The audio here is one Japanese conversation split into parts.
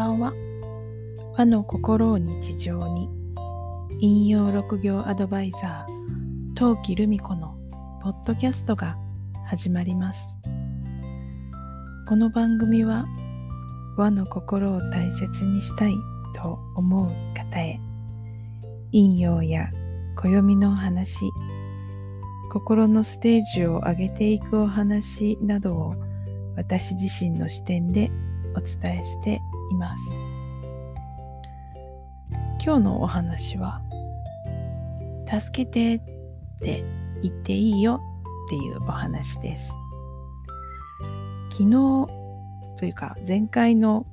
ばんは。和の心を日常に。引用六行アドバイザー陶器留美子のポッドキャストが始まります。この番組は和の心を大切にしたいと思う方へ引用や暦の話心のステージを上げていくお話などを私自身の視点でお伝えしています。今日のお話は「助けて」って言っていいよっていうお話です。昨日というか前回の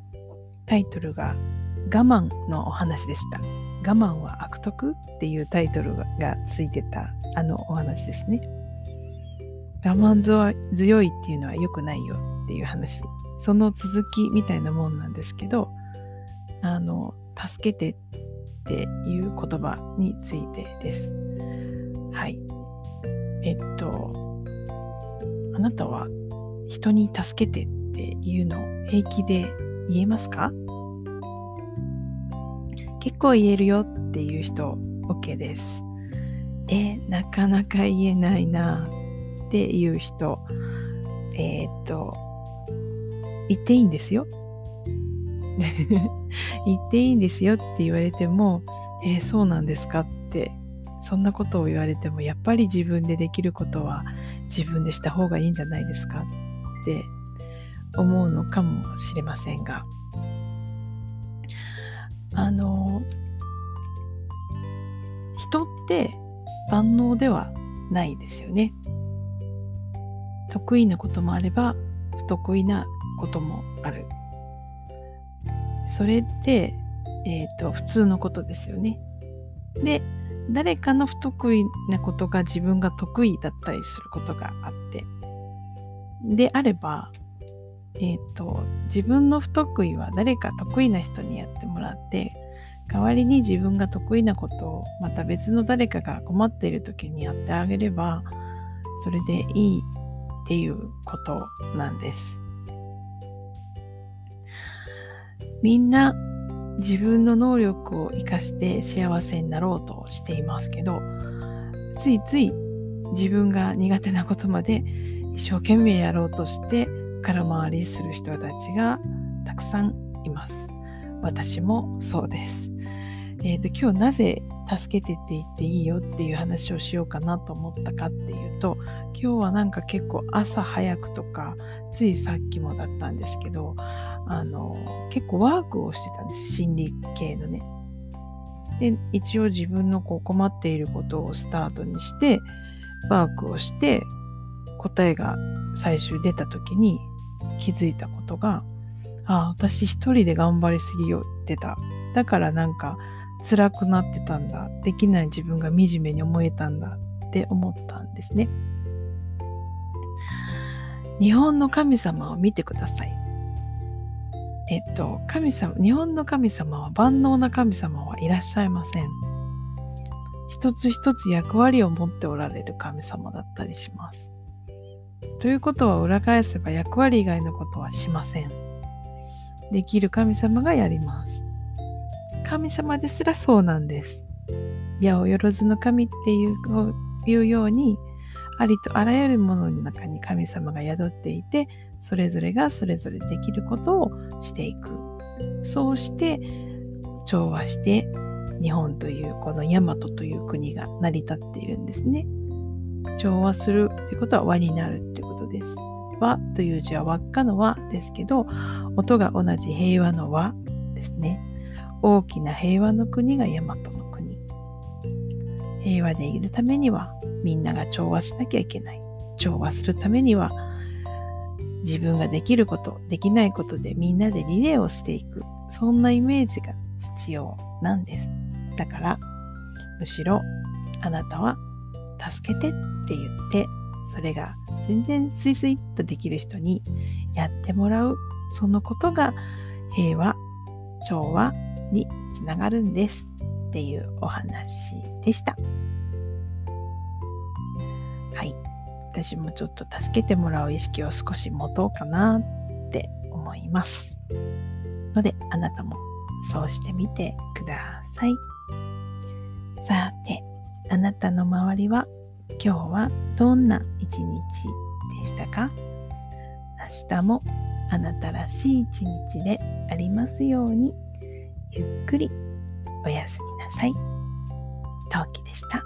タイトルが「我慢」のお話でした。我慢は悪徳っていうタイトルがついてたあのお話ですね。我慢強いっていうのは良くないよ。っていう話。その続きみたいなもんなんですけどあの助けてっていう言葉についてです。はい。えっとあなたは人に助けてっていうのを平気で言えますか？結構言えるよっていう人 OK です。え、なかなか言えないなっていう人、えー、っと、言っていいんですよ。言っていいんですよって言われても、えー、そうなんですかって、そんなことを言われても、やっぱり自分でできることは自分でした方がいいんじゃないですかって思うのかもしれませんが、あの、人って万能ではないですよね。得意なこともあれば、不得意なこともある。それって、えっ、ー、と、普通のことですよね。で、誰かの不得意なことが自分が得意だったりすることがあって、であれば、えっ、ー、と、自分の不得意は誰か得意な人にやってもらって、代わりに自分が得意なことをまた別の誰かが困っている時にやってあげれば、それでいいっていうことなんです。みんな自分の能力を活かして幸せになろうとしていますけど、ついつい自分が苦手なことまで一生懸命やろうとして空回りする人たちがたくさんいます。私もそうです。えーと、今日なぜ助けてって言っていいよっていう話をしようかなと思ったかっていうと今日はなんか結構朝早くとかついさっきもだったんですけどあの結構ワークをしてたんです。心理系のね。で一応自分のこう困っていることをスタートにしてワークをして答えが最終出た時に気づいたことがあ私一人で頑張りすぎよってた。だからなんか辛くなってたんだ。できない自分が惨めに思えたんだ。って思ったんですね。日本の神様を見てください。えっと神様日本の神様は万能な神様はいらっしゃいません。一つ一つ役割を持っておられる神様だったりします。ということは裏返せば役割以外のことはしません。できる神様がやります。神様ですらそうなんです。八百万の神っていういうように、ありとあらゆるものの中に神様が宿っていて、それぞれがそれぞれできることをしていく。そうして調和して日本というこの大和という国が成り立っているんですね。調和するということは和になるということです。和という字は輪っかの和ですけど、音が同じ平和の和ですね。大きな平和の国が大和。平和でいるためにはみんなが調和しなきゃいけない。調和するためには自分ができること、できないことでみんなでリレーをしていく。そんなイメージが必要なんです。だから、むしろあなたは助けてって言って、それが全然スイスイっとできる人にやってもらう。そのことが平和、調和、につながるんですっていうお話でした。はい。私もちょっと助けてもらう意識を少し持とうかなって思います。ので、あなたもそうしてみてください。さて、あなたの周りは今日はどんな一日でしたか？明日もあなたらしい一日でありますようにゆっくりおやすみさい。陶器でした。